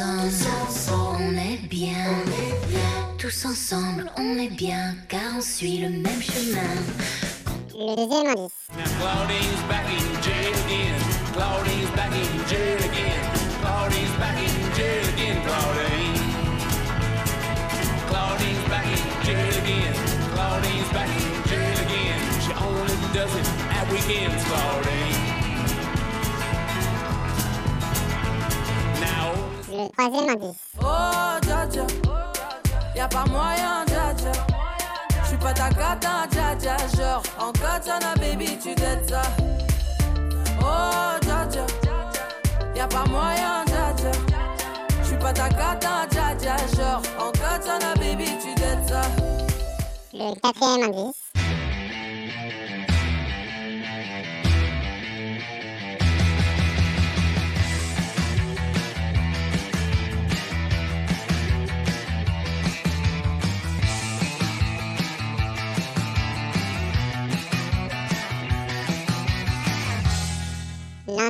Ensemble, on est bien. Tous ensemble, on est bien, car on suit le même chemin. Le deuxième indice. Now Claudine's back in jail again. Claudine's back in jail again. Claudine's back in jail again. Claudine. Claudine's back in jail again. Claudine's back in jail again. She only does it at weekends, Claudine. Le troisième indice. Oh, dja dja. Y'a pas moyen, dja dja. J'suis pas ta dja dja. Genre, en katana, baby, tu dettes ça. Oh, dja dja. Y'a pas moyen, dja dja. J'suis pas ta cata, dja dja. Genre, en katana, baby, tu dettes ça. Le quatrième indice.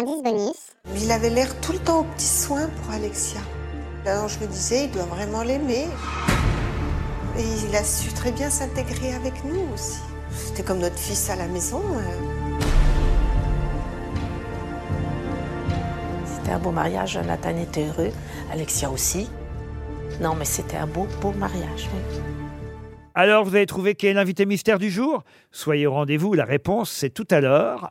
Bonus. Il avait l'air tout le temps aux petits soins pour Alexia. Alors je me disais, il doit vraiment l'aimer. Et il a su très bien s'intégrer avec nous aussi. C'était comme notre fils à la maison. euh. C'était un beau mariage, Nathan était heureux, Alexia aussi. Non, mais c'était un beau, beau mariage. oui. Alors, vous avez trouvé qui est l'invité mystère du jour? Soyez au rendez-vous, la réponse c'est tout à l'heure,